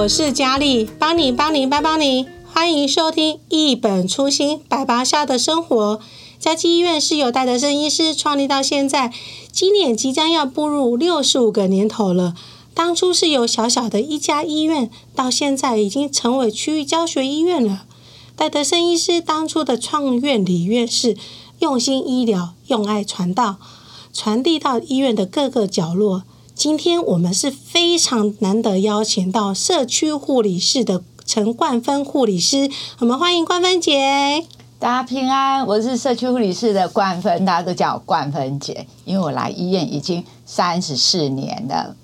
我是佳丽，帮你帮你帮帮你，欢迎收听一本初心百八下的生活。嘉基医院是由戴德生医师创立到现在，今年即将要步入六十五个年头了。当初是由小小的一家医院，到现在已经成为区域教学医院了。戴德生医师当初的创院理念是用心医疗，用爱传道，传递到医院的各个角落。今天我们是非常难得邀请到社区护理室的陈冠芬护理师，我们欢迎冠芬姐。大家平安，我是社区护理室的冠芬，大家都叫我冠芬姐，因为我来医院已经三十四年了。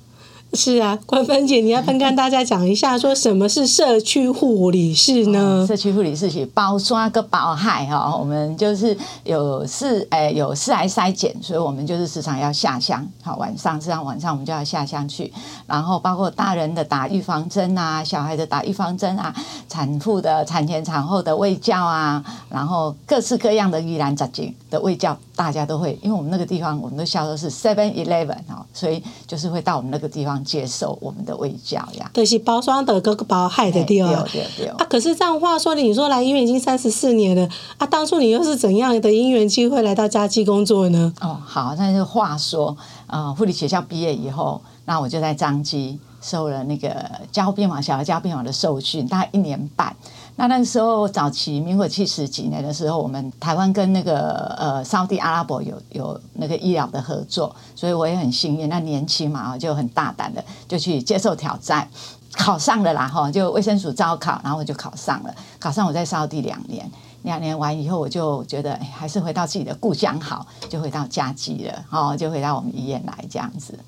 是啊，关芬姐，你要不跟大家讲一下，说什么是社区护理室呢？哦、社区护理室是包刷个包害 哈，我们就是有四诶、欸、有四来筛检，所以我们就是时常要下乡，好晚上这样晚上我们就要下乡去，然后包括大人的打预防针啊，小孩的打预防针啊，产妇的产前产后的喂教啊，然后各式各样的疑难杂症的喂教，大家都会，因为我们那个地方我们都叫做是 Seven Eleven 哈，所以就是会到我们那个地方。接受我们的卫教呀，对，是包装的各个包害的地方。对对对。啊，可是这样话说，你说来医院已经三十四年了啊，当初你又是怎样的因缘机会来到家基工作呢？哦，好，那就话说，呃，护理学校毕业以后，那我就在张基受了那个加护病房、小儿加护病房的受训，大概一年半。那那个时候早期民国七十几年的时候，我们台湾跟那个呃沙地阿拉伯有有那个医疗的合作，所以我也很幸运。那年轻嘛，就很大胆的就去接受挑战，考上了啦哈，就卫生署招考，然后我就考上了。考上我在沙地两年，两年完以后，我就觉得哎，还是回到自己的故乡好，就回到家基了，哦，就回到我们医院来这样子。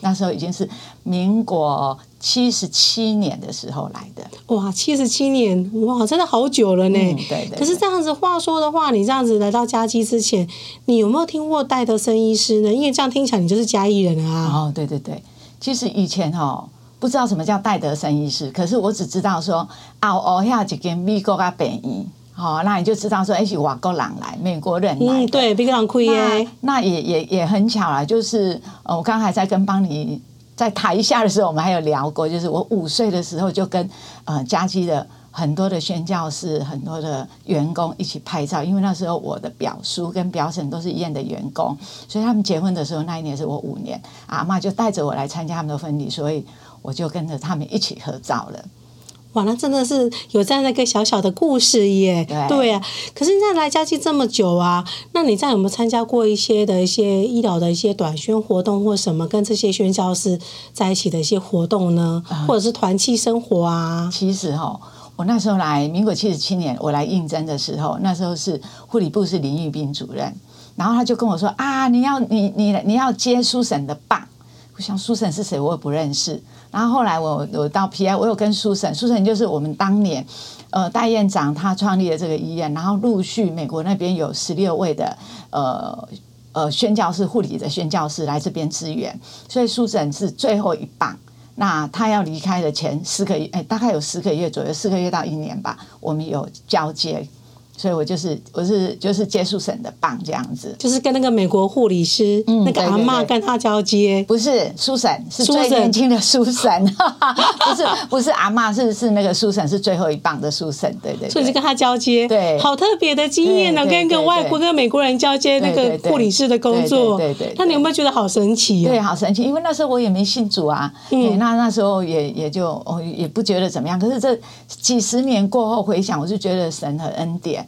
那时候已经是民国七十七年的时候来的，哇，七十七年，哇，真的好久了呢。嗯、对，对对。可是这样子话说的话，你这样子来到嘉基之前，你有没有听过戴德生医师呢？因为这样听起来你就是嘉义人啊。哦，对对对。其实以前哦，不知道什么叫戴德生医师，可是我只知道说，啊哦，要一间美国的病院。好，那你就知道说，哎，是外国人来，美国人来。嗯，对，比较亏耶。那也也也很巧啦，就是呃，我刚才在跟邦尼在台下的时候，我们还有聊过，就是我五岁的时候就跟呃嘉基的很多的宣教士、很多的员工一起拍照，因为那时候我的表叔跟表婶都是医院的员工，所以他们结婚的时候那一年是我五年，阿嬷就带着我来参加他们的婚礼，所以我就跟着他们一起合照了。哇，那真的是有这样的一个小小的故事耶。对，对啊，可是你在来嘉基这么久啊，那你在有没有参加过一些的一些医疗的一些短宣活动或什么，跟这些宣教师在一起的一些活动呢？嗯、或者是团契生活啊？其实哈，我那时候来民国七十七年，我来应征的时候，那时候是护理部是林玉斌主任，然后他就跟我说啊，你要你你你要接苏婶的棒。我想苏神是谁，我也不认识。然后后来我我到 PI，我有跟苏神，苏神就是我们当年呃戴院长他创立的这个医院，然后陆续美国那边有十六位的呃呃宣教士护理的宣教士来这边支援，所以苏神是最后一棒。那他要离开的前十个月，哎，大概有十个月左右，四个月到一年吧，我们有交接。所以我就是我是就是接苏婶的棒这样子，就是跟那个美国护理师、嗯、那个阿嬷跟他交接，不是苏婶是最年轻的苏婶，不是不是阿嬷是是那个苏婶是最后一棒的苏婶，对对，对，所以就跟他交接，对，好特别的经验呢，跟一个外国跟美国人交接那个护理师的工作，对对，那你有没有觉得好神奇、啊？对，好神奇，因为那时候我也没信主啊，嗯，那那时候也也就哦也不觉得怎么样，可是这几十年过后回想，我就觉得神很恩典。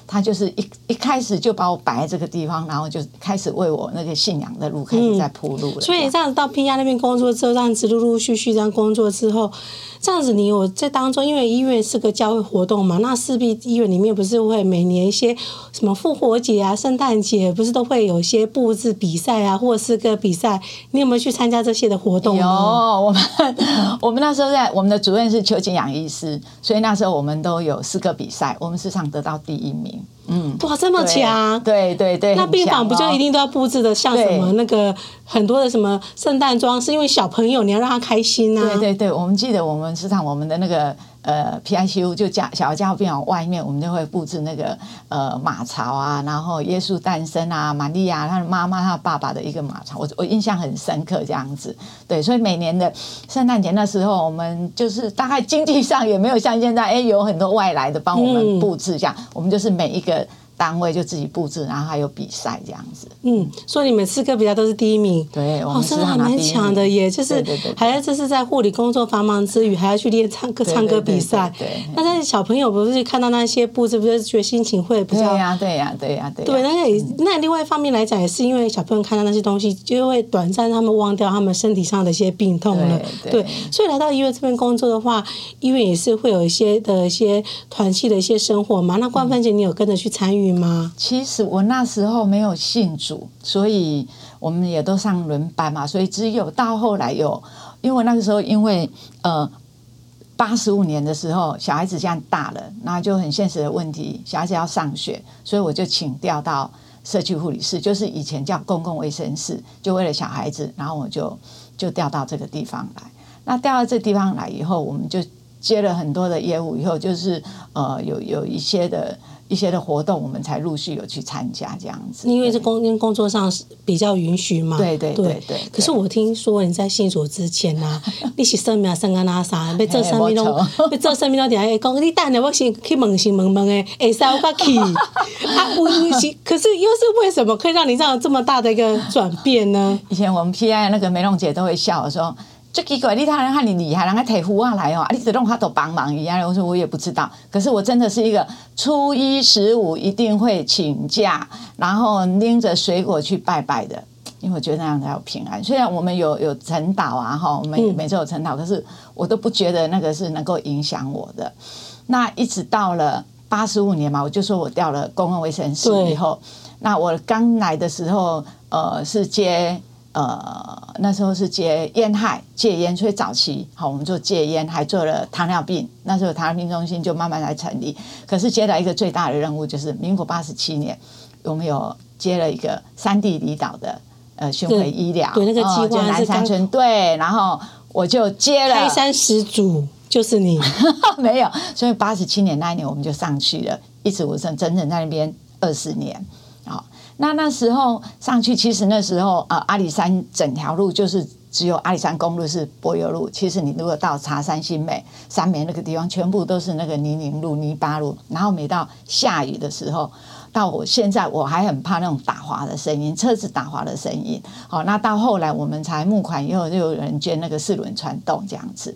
他就是一一开始就把我摆在这个地方，然后就开始为我那个信仰的路开始在铺路了。所以这样子到 PR 那边工作之后，这样子陆陆续续这样工作之后，这样子你我在当中，因为医院是个教会活动嘛，那势必医院里面不是会每年一些什么复活节啊、圣诞节，不是都会有一些布置比赛啊，或是个比赛？你有没有去参加这些的活动？有，我们 我们那时候在我们的主任是邱景阳医师，所以那时候我们都有四个比赛，我们时常得到第一名。嗯，哇，这么强！对对对，那病房不就一定都要布置的像什么那个很多的什么圣诞装是？因为小朋友你要让他开心呐、啊。对对对，我们记得我们时常我们的那个呃，PICU 就家小儿加护病房外面，我们就会布置那个呃马槽啊，然后耶稣诞生啊，玛利亚他的妈妈他爸爸的一个马槽，我我印象很深刻这样子。对，所以每年的圣诞节那时候，我们就是大概经济上也没有像现在，哎，有很多外来的帮我们布置这样，嗯、我们就是每一个。单位就自己布置，然后还有比赛这样子。嗯，所以你们四个比赛都是第一名。对，我们真的还蛮强的耶，就是还要这是在护理工作繁忙之余，还要去练唱歌、唱歌比赛。对，那但是小朋友不是看到那些布置，不是觉得心情会比较？对呀，对呀，对呀，对。对，那也那另外一方面来讲，也是因为小朋友看到那些东西，就会短暂他们忘掉他们身体上的一些病痛了。对，所以来到医院这边工作的话，医院也是会有一些的一些团契的一些生活嘛。那冠芬姐，你有跟着去参与吗？其实我那时候没有信主，所以我们也都上轮班嘛，所以只有到后来有，因为那个时候因为呃八十五年的时候小孩子这样大了，那就很现实的问题，小孩子要上学，所以我就请调到社区护理室，就是以前叫公共卫生室，就为了小孩子，然后我就就调到这个地方来。那调到这地方来以后，我们就接了很多的业务，以后就是呃有有一些的。一些的活动，我们才陆续有去参加这样子。因为这工工作上是比较允许嘛。对对对对，可是我听说你在信主之前呐、啊，你是生命生个那啥，被做生命都被做生命都点下讲，你等下我先去问先问问诶，会使我去。啊，可是又是为什么可以让你这样这么大的一个转变呢？以前我们 PI 那个梅龙姐都会笑说。就奇怪，你他人看你厉害，人家提壶啊来哦，啊，你只弄他都帮忙一样。我说我也不知道，可是我真的是一个初一十五一定会请假，然后拎着水果去拜拜的，因为我觉得那样才有平安。虽然我们有有晨祷啊，哈，我们每周有晨祷，可是我都不觉得那个是能够影响我的。那一直到了八十五年嘛，我就说我调了公共卫生室以后，那我刚来的时候，呃，是接。呃，那时候是接烟害戒烟，所以早期好，我们就戒烟，还做了糖尿病。那时候糖尿病中心就慢慢来成立。可是接到一个最大的任务，就是民国八十七年，我们有接了一个三地离岛的呃巡回医疗，对，那个计划、哦、南山村对，然后我就接了。开山始祖就是你，没有，所以八十七年那一年我们就上去了，一直我整整整在那边二十年。那那时候上去，其实那时候呃，阿里山整条路就是只有阿里山公路是柏油路。其实你如果到茶山、新美、三美那个地方，全部都是那个泥泞路、泥巴路。然后每到下雨的时候，到我现在我还很怕那种打滑的声音，车子打滑的声音。好，那到后来我们才募款以后，就有人捐那个四轮传动这样子。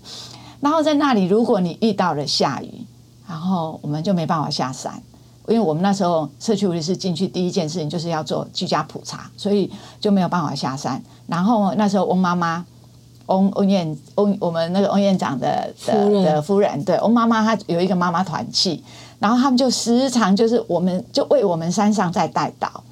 然后在那里，如果你遇到了下雨，然后我们就没办法下山。因为我们那时候社区护理师进去第一件事情就是要做居家普查，所以就没有办法下山。然后那时候翁妈妈，翁翁院翁我们那个翁院长的的的夫人，对翁妈妈她有一个妈妈团契，然后他们就时常就是我们就为我们山上在带导，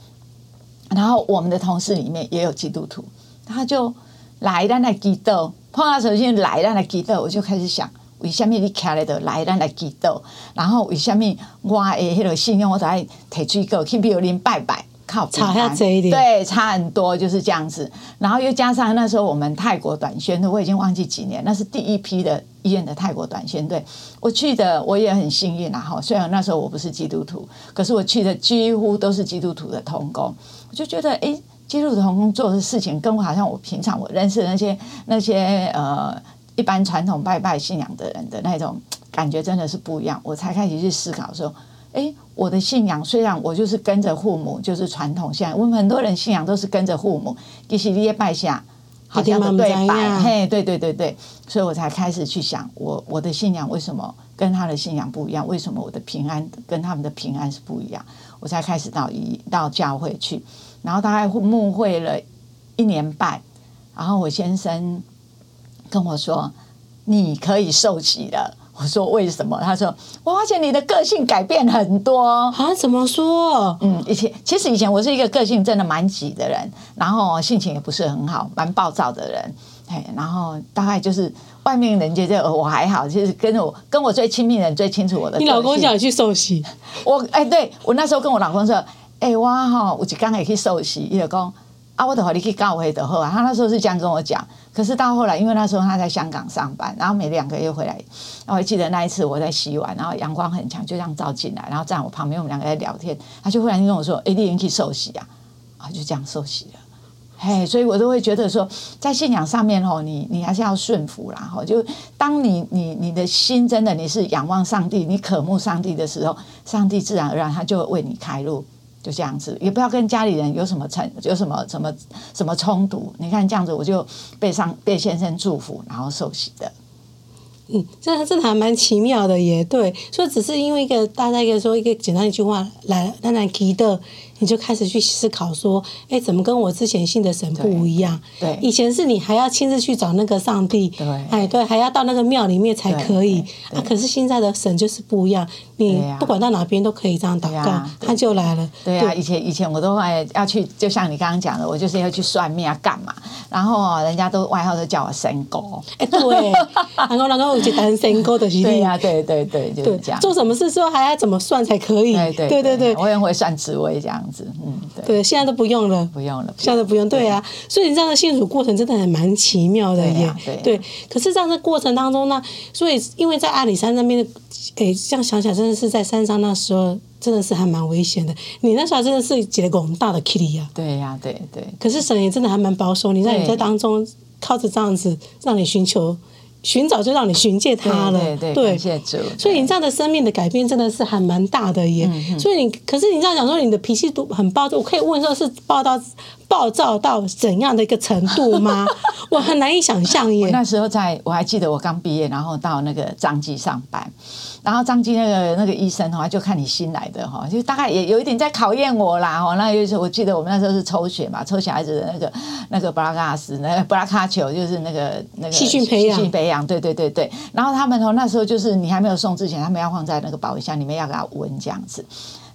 然后我们的同事里面也有基督徒，他就来让那祈祷，碰到首先来让那祈祷，我就开始想。为什么你徛在这来咱来祈祷？然后为什么我的迄个信仰我才提水果去庙里拜拜？靠，差下这一点，对，差很多，就是这样子。然后又加上那时候我们泰国短宣队，我已经忘记几年，那是第一批的医院的泰国短宣队。我去的我也很幸运啊，哈，虽然那时候我不是基督徒，可是我去的几乎都是基督徒的同工，我就觉得，哎，基督徒同工做的事情，跟我好像我平常我认识的那些那些呃。一般传统拜拜信仰的人的那种感觉真的是不一样，我才开始去思考说，哎，我的信仰虽然我就是跟着父母，就是传统信仰，我们很多人信仰都是跟着父母，其实你也拜下，好像都对拜，嘿，对对对对，所以我才开始去想，我我的信仰为什么跟他的信仰不一样？为什么我的平安跟他们的平安是不一样？我才开始到一到教会去，然后大概牧会了一年半，然后我先生。跟我说，你可以受洗了。我说为什么？他说我发现你的个性改变很多啊。怎么说？嗯，以前其实以前我是一个个性真的蛮急的人，然后性情也不是很好，蛮暴躁的人。嘿，然后大概就是外面人觉得我还好，就是跟我跟我最亲密的人最清楚我的。你老公想去受洗？我哎，对我那时候跟我老公说，哎，我哈，我就刚才去受洗，伊就讲。啊，我的话你可以告回的后啊。他那时候是这样跟我讲，可是到后来，因为那时候他在香港上班，然后每两个月回来。我还记得那一次我在洗碗，然后阳光很强，就这样照进来，然后站我旁边，我们两个在聊天，他就忽然跟我说：“哎，你可以受洗啊！”啊，就这样受洗了。嘿，所以我都会觉得说，在信仰上面吼，你你还是要顺服啦。吼，就当你你你的心真的你是仰望上帝，你渴慕上帝的时候，上帝自然而然他就会为你开路。就这样子，也不要跟家里人有什么成，有什么什么什么冲突。你看这样子，我就被上被先生祝福，然后受洗的。嗯，这这还蛮奇妙的，也对。所以只是因为一个大家一个说一个简单一句话来让人记得。你就开始去思考说，哎，怎么跟我之前信的神不一样？对，以前是你还要亲自去找那个上帝，对，哎，对，还要到那个庙里面才可以。啊，可是现在的神就是不一样，你不管到哪边都可以这样祷告，他就来了。对啊，以前以前我都会要去，就像你刚刚讲的，我就是要去算命啊，干嘛？然后人家都外号都叫我神哥。哎，对，然后然后我就当神哥的，对呀，对对对，就是这样。做什么事之后还要怎么算才可以？对对对对，我也会算紫微这样。嗯，对，对，现在都不用了，不用了，现在都不用，对啊，所以你这样的信主过程真的还蛮奇妙的耶，对，可是，这样的过程当中呢，所以因为在阿里山那边的，哎，这样想起来真的是在山上那时候，真的是还蛮危险的。你那时候真的是结果很大的 Kitty 啊，对呀，对对。可是神也真的还蛮保守你，让你在当中靠着这样子让你寻求。寻找就让你寻见他了，对，对，感谢主。所以你这样的生命的改变真的是还蛮大的耶。嗯、所以你，可是你这样讲说你的脾气都很暴躁，我可以问说是暴到暴躁到怎样的一个程度吗？我很难以想象耶。那时候在我还记得我刚毕业，然后到那个彰基上班。然后彰基那个那个医生的话，就看你新来的哈，就大概也有一点在考验我啦哈。那就是我记得我们那时候是抽血嘛，抽小孩子的那个那个布拉卡斯，那个布拉卡球，就是那个那个细菌培养，细菌培养，对对对对。然后他们哦那时候就是你还没有送之前，他们要放在那个保温箱里面要给他闻这样子。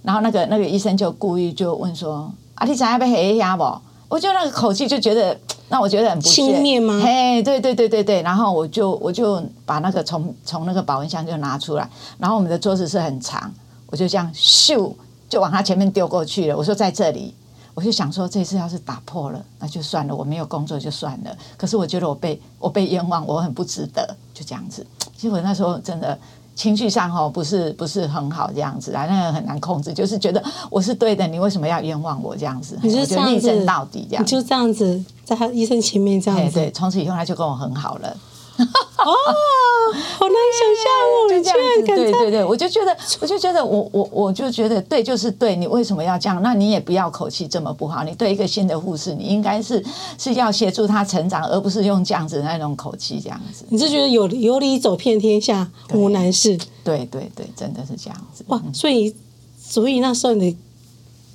然后那个那个医生就故意就问说：“啊，你想要被黑压不？”我就那个口气就觉得。那我觉得很不轻蔑吗？嘿，对对对对对，然后我就我就把那个从从那个保温箱就拿出来，然后我们的桌子是很长，我就这样咻就往他前面丢过去了。我说在这里，我就想说这次要是打破了，那就算了，我没有工作就算了。可是我觉得我被我被冤枉，我很不值得，就这样子。结果那时候真的。情绪上哦，不是不是很好这样子啊，那个很难控制，就是觉得我是对的，你为什么要冤枉我这样子？你就这样子到底这样，你就这样子在他医生前面这样子，对，从此以后他就跟我很好了。哦，好难想象哦！你这样对对对，我就觉得，我就觉得我，我我我就觉得对就是对，你为什么要这样？那你也不要口气这么不好。你对一个新的护士，你应该是是要协助他成长，而不是用这样子的那种口气这样子。你是觉得有有理走遍天下无难事？对对对，真的是这样子。哇，所以所以那时候你。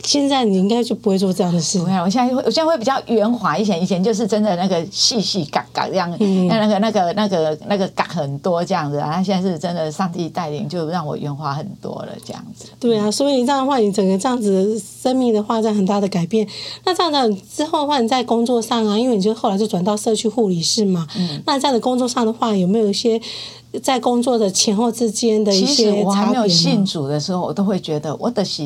现在你应该就不会做这样的事。不会，我现在会，我现在会比较圆滑。一些以前就是真的那个细细嘎嘎这样，那、嗯、那个那个那个那个嘎很多这样子。啊，现在是真的，上帝带领就让我圆滑很多了，这样子。对啊，所以这样的话，你整个这样子生命的话，在很大的改变。那这样的之后的话，你在工作上啊，因为你就后来就转到社区护理室嘛。嗯。那这样的工作上的话，有没有一些在工作的前后之间的？其实我还没有信主的时候，我都会觉得我的是。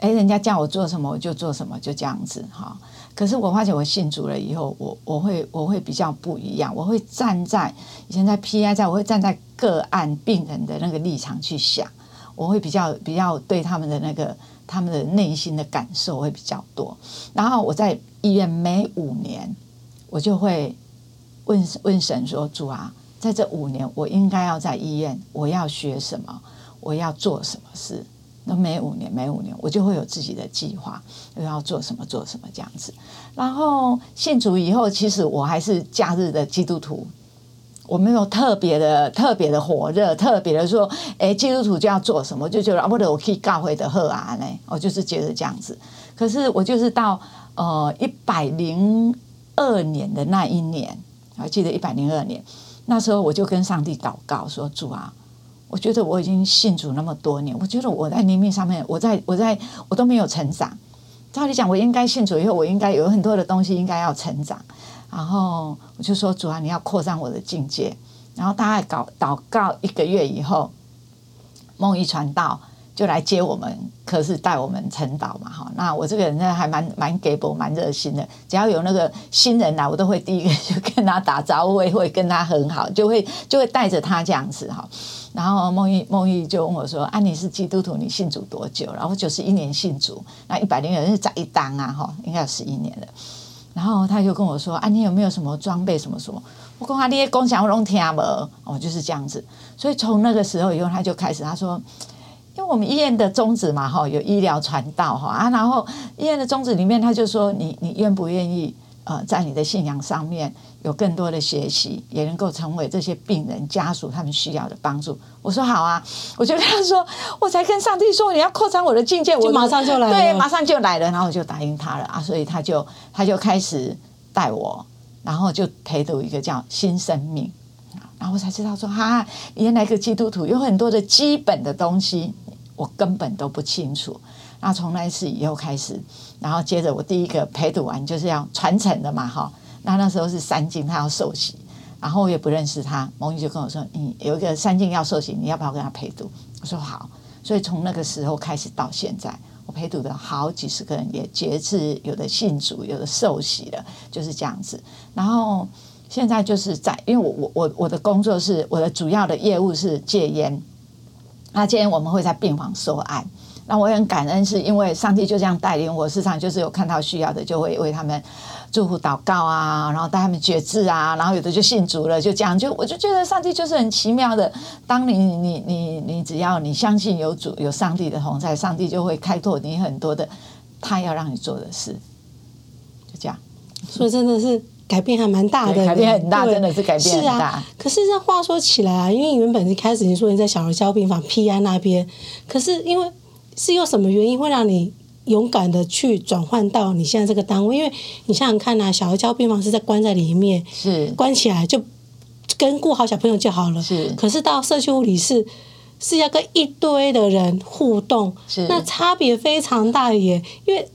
哎，人家叫我做什么我就做什么，就这样子哈。可是我发现我信主了以后，我我会我会比较不一样，我会站在以前在 PI 在，我会站在个案病人的那个立场去想，我会比较比较对他们的那个他们的内心的感受会比较多。然后我在医院每五年，我就会问问神说：“主啊，在这五年，我应该要在医院，我要学什么？我要做什么事？”每五年，每五年，我就会有自己的计划，又要做什么，做什么这样子。然后信主以后，其实我还是假日的基督徒，我没有特别的、特别的火热，特别的说，哎，基督徒就要做什么，我就觉得啊，不得我可以教会的喝啊呢，我就是觉得这样子。可是我就是到呃一百零二年的那一年，我还记得一百零二年，那时候我就跟上帝祷告说：“主啊。”我觉得我已经信主那么多年，我觉得我在灵命上面，我在我在我都没有成长。照理讲，我应该信主以后，我应该有很多的东西应该要成长。然后我就说：“主啊，你要扩张我的境界。”然后大概搞祷告一个月以后，梦一传到。就来接我们，可是带我们晨祷嘛哈。那我这个人呢，还蛮蛮给博，蛮热心的。只要有那个新人来，我都会第一个就跟他打招呼，会跟他很好，就会就会带着他这样子哈。然后孟玉孟玉就问我说：“啊，你是基督徒，你信主多久？”然后九十一年信主，那一百零二是在一单啊哈，应该有十一年了。然后他就跟我说：“啊，你有没有什么装备什么什么？”我讲啊，你些共享我都听不，哦，就是这样子。所以从那个时候以后，他就开始他说。我们医院的宗旨嘛，哈，有医疗传道，哈啊，然后医院的宗旨里面，他就说你你愿不愿意，呃，在你的信仰上面有更多的学习，也能够成为这些病人家属他们需要的帮助。我说好啊，我就跟他说，我才跟上帝说你要扩张我的境界，我马上就来了，对，马上就来了，然后我就答应他了啊，所以他就他就开始带我，然后就陪读一个叫新生命。然后我才知道说，哈，原来个基督徒有很多的基本的东西，我根本都不清楚。那从那次以后开始，然后接着我第一个陪读完就是要传承的嘛，哈。那那时候是三金，他要受洗，然后我也不认识他，蒙玉就跟我说，你有一个三金要受洗，你要不要跟他陪读？我说好。所以从那个时候开始到现在，我陪读的好几十个人也节制，有的信主，有的受洗了，就是这样子。然后。现在就是在，因为我我我我的工作是我的主要的业务是戒烟，那今天我们会在病房收案，那我也很感恩，是因为上帝就这样带领我，时常就是有看到需要的，就会为他们祝福祷告啊，然后带他们觉知啊，然后有的就信主了，就这样，就我就觉得上帝就是很奇妙的，当你你你你只要你相信有主有上帝的同在，上帝就会开拓你很多的他要让你做的事，就这样，所以真的是。改变还蛮大的，改变很大，真的是改变很大。是啊，可是这话说起来啊，因为原本一开始你说你在小儿交病房 PI 那边，可是因为是有什么原因会让你勇敢的去转换到你现在这个单位？因为你想想看啊，小儿交病房是在关在里面，是关起来就跟顾好小朋友就好了。是，可是到社区护理室是要跟一堆的人互动，是那差别非常大耶，因为。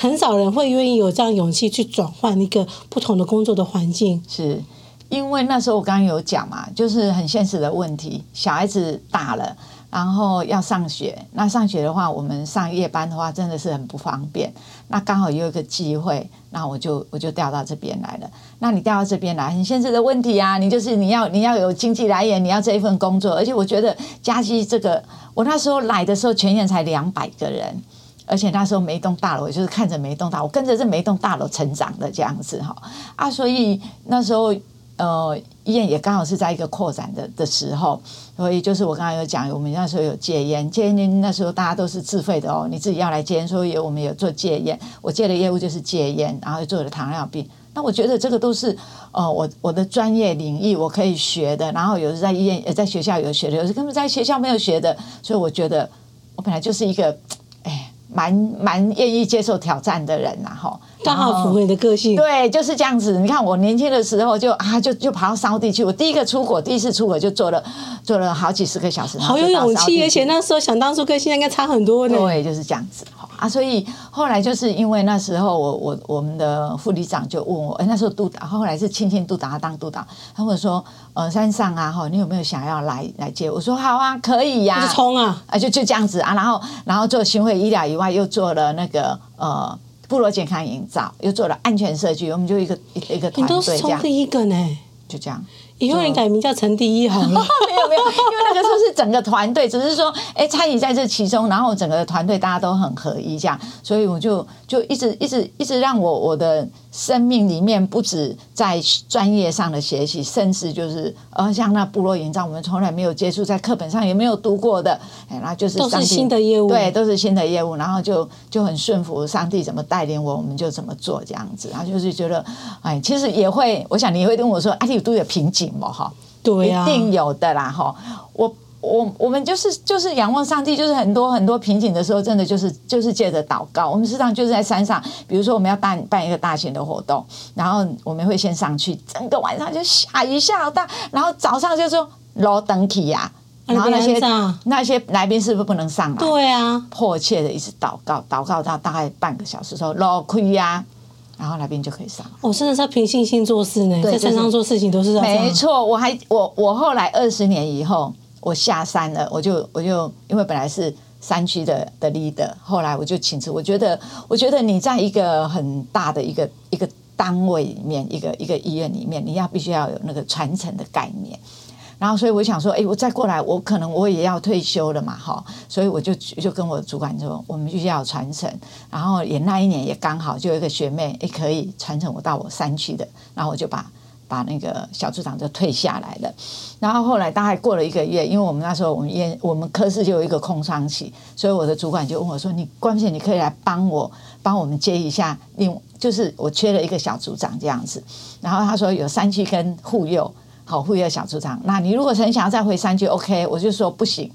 很少人会愿意有这样勇气去转换一个不同的工作的环境，是因为那时候我刚刚有讲嘛，就是很现实的问题，小孩子大了，然后要上学，那上学的话，我们上夜班的话真的是很不方便。那刚好有一个机会，那我就我就调到这边来了。那你调到这边来，很现实的问题啊，你就是你要你要有经济来源，你要这一份工作，而且我觉得加基这个，我那时候来的时候全院才两百个人。而且那时候每一栋大楼，我就是看着每一栋大楼，跟着这每一栋大楼成长的这样子哈啊，所以那时候呃医院也刚好是在一个扩展的的时候，所以就是我刚刚有讲，我们那时候有戒烟，戒烟那时候大家都是自费的哦，你自己要来戒烟，所以我们有做戒烟，我接的业务就是戒烟，然后做了糖尿病，那我觉得这个都是呃我我的专业领域我可以学的，然后有时在医院呃在学校有学的，有时根本在学校没有学的，所以我觉得我本来就是一个。蛮蛮愿意接受挑战的人呐，哈，刚好符合你的个性。对，就是这样子。你看我年轻的时候就啊，就就跑到沙地去。我第一个出国，第一次出国就坐了坐了好几十个小时，好有勇气。而且那时候想当初跟现在应该差很多呢。对，就是这样子。啊，所以后来就是因为那时候我我我们的副理长就问我，哎，那时候督导，后来是亲亲督导他当督导，他问我说，呃，山上啊，哈，你有没有想要来来接？我说好啊，可以呀，就冲啊，啊，就就这样子啊，然后然后做巡回医疗以外，又做了那个呃部落健康营造，又做了安全设计，我们就一个一个团队这样，你都是冲第一个呢，就这样。以后你改名叫陈第一好了。没有没有，因为那个时候是整个团队，只是说哎参与在这其中，然后整个团队大家都很合一这样，所以我就就一直一直一直让我我的生命里面不止在专业上的学习，甚至就是呃像那部落营造，我们从来没有接触，在课本上也没有读过的，哎，那就是都是新的业务，对，都是新的业务，然后就就很顺服上帝怎么带领我，我们就怎么做这样子，然后就是觉得哎，其实也会，我想你会跟我说，啊，你都有瓶颈嘛。哈，对呀，一定有的啦哈。我我我们就是就是仰望上帝，就是很多很多瓶颈的时候，真的就是就是借着祷告。我们实际上就是在山上，比如说我们要办办一个大型的活动，然后我们会先上去，整个晚上就下雨下好大，然后早上就说罗登起呀，然后那些那些来宾是不是不能上来？对啊，迫切的一直祷告，祷告到大概半个小时之后，罗亏呀。然后来宾就可以上。我真的是要凭信心做事呢，在山上做事情都是这样。没错，我还我我后来二十年以后，我下山了，我就我就因为本来是山区的的 leader，后来我就请辞。我觉得，我觉得你在一个很大的一个一个单位里面，一个一个医院里面，你要必须要有那个传承的概念。然后，所以我想说，哎，我再过来，我可能我也要退休了嘛，哈。所以我就就跟我主管说，我们就要传承。然后也那一年也刚好就有一个学妹，也可以传承我到我山区的。然后我就把。把那个小组长就退下来了，然后后来大概过了一个月，因为我们那时候我们院我们科室就有一个空窗期，所以我的主管就问我说：“你关不你可以来帮我帮我们接一下，另就是我缺了一个小组长这样子。”然后他说有山区跟护佑，好护佑小组长，那你如果很想要再回山区，OK，我就说不行，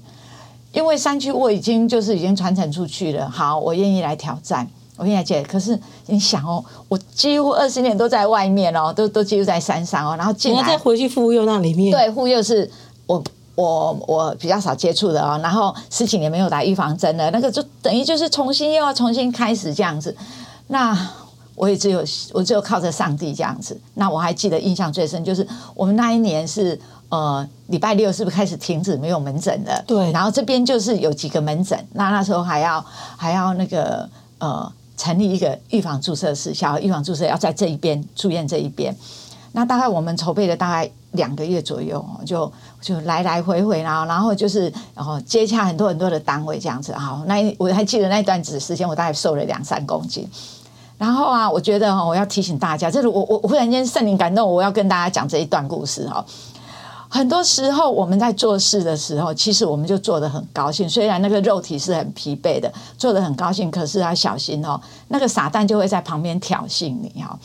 因为山区我已经就是已经传承出去了，好，我愿意来挑战。我跟你讲，可是你想哦，我几乎二十年都在外面哦，都都几乎在山上哦，然后进来再回去妇幼那里面，对，妇幼是我我我比较少接触的哦，然后十几年没有打预防针了，那个就等于就是重新又要重新开始这样子。那我也只有我只有靠着上帝这样子。那我还记得印象最深就是我们那一年是呃礼拜六是不是开始停止没有门诊的？对，然后这边就是有几个门诊，那那时候还要还要那个呃。成立一个预防注射室，小儿预防注射要在这一边住院这一边。那大概我们筹备了大概两个月左右，就就来来回回，然后然后就是然后接洽很多很多的单位这样子。好，那我还记得那段子时间，我大概瘦了两三公斤。然后啊，我觉得我要提醒大家，这是我我忽然间圣灵感动，我要跟大家讲这一段故事哈。很多时候我们在做事的时候，其实我们就做得很高兴。虽然那个肉体是很疲惫的，做得很高兴，可是要小心哦。那个撒旦就会在旁边挑衅你哦。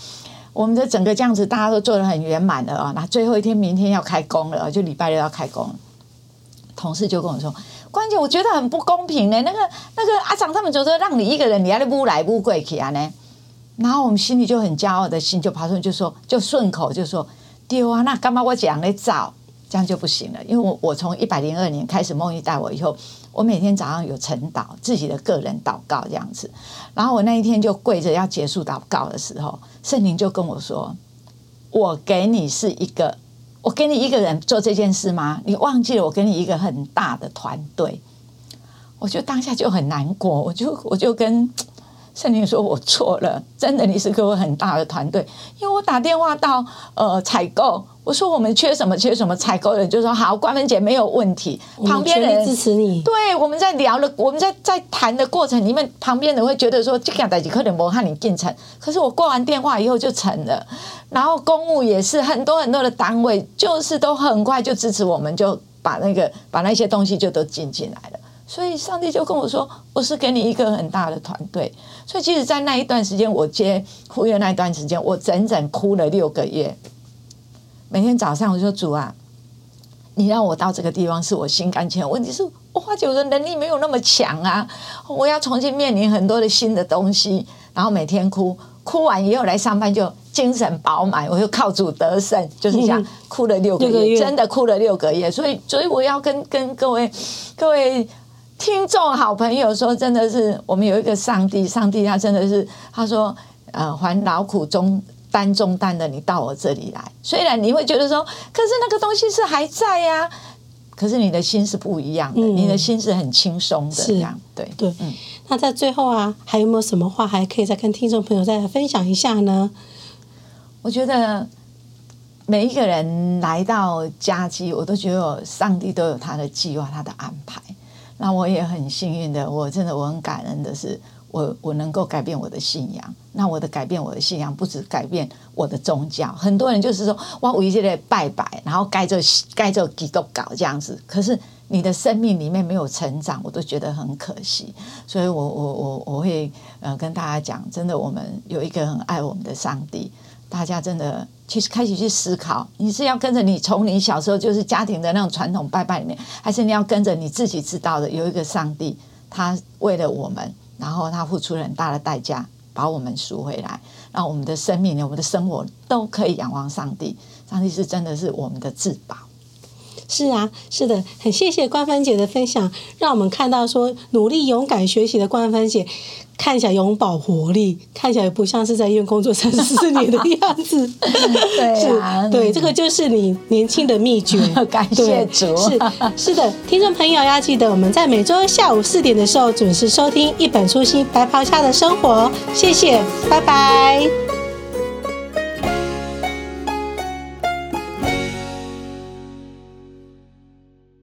我们的整个这样子，大家都做得很圆满的啊。那最后一天，明天要开工了，就礼拜六要开工。同事就跟我说：“关键我觉得很不公平呢。那个那个阿长他们就说让你一个人，你还得乌来乌贵去啊呢。”然后我们心里就很骄傲的心就爬出来，就说就顺口就说：“丢啊，那干嘛我讲的早？”这样就不行了，因为我我从一百零二年开始梦一带我以后，我每天早上有晨祷，自己的个人祷告这样子，然后我那一天就跪着要结束祷告的时候，圣灵就跟我说：“我给你是一个，我给你一个人做这件事吗？你忘记了我给你一个很大的团队。”我就当下就很难过，我就我就跟圣灵说：“我错了，真的，你是给我很大的团队，因为我打电话到呃采购。”我说我们缺什么缺什么采购人就说好，关文姐没有问题。旁边人支持你。对，我们在聊了，我们在在谈的过程里面，旁边人会觉得说这样代志可能没和你进城。可是我挂完电话以后就成了。然后公务也是很多很多的单位，就是都很快就支持我们，就把那个把那些东西就都进进来了。所以上帝就跟我说，我是给你一个很大的团队。所以其实，在那一段时间，我接护院那一段时间，我整整哭了六个月。每天早上我就说主啊，你让我到这个地方是我心甘情愿。问题是我花酒的能力没有那么强啊，我要重新面临很多的新的东西，然后每天哭，哭完以后来上班就精神饱满，我就靠主得胜，就是这样哭了六个月，六个月真的哭了六个月。所以，所以我要跟跟各位各位听众好朋友说，真的是我们有一个上帝，上帝他真的是他说，呃，还劳苦中。担重担的，你到我这里来，虽然你会觉得说，可是那个东西是还在呀、啊，可是你的心是不一样的，嗯、你的心是很轻松的，这样对对。嗯，那在最后啊，还有没有什么话还可以再跟听众朋友再分享一下呢？我觉得每一个人来到家基，我都觉得上帝都有他的计划，他的安排。那我也很幸运的，我真的我很感恩的是。我我能够改变我的信仰，那我的改变我的信仰不止改变我的宗教。很多人就是说，哇，我一直在拜拜，然后该做该做基督教这样子。可是你的生命里面没有成长，我都觉得很可惜。所以我我我我会呃跟大家讲，真的，我们有一个很爱我们的上帝。大家真的其实开始去思考，你是要跟着你从你小时候就是家庭的那种传统拜拜里面，还是你要跟着你自己知道的有一个上帝，他为了我们。然后他付出了很大的代价，把我们赎回来，让我们的生命、我们的生活都可以仰望上帝。上帝是真的是我们的至宝。是啊，是的，很谢谢冠芬姐的分享，让我们看到说努力勇敢学习的冠芬姐，看起来永葆活力，看起来不像是在医院工作三十四年的样子。对对，这个就是你年轻的秘诀。感谢主。是 是的，听众朋友要记得，我们在每周下午四点的时候准时收听《一本初心白袍下的生活》。谢谢，拜拜。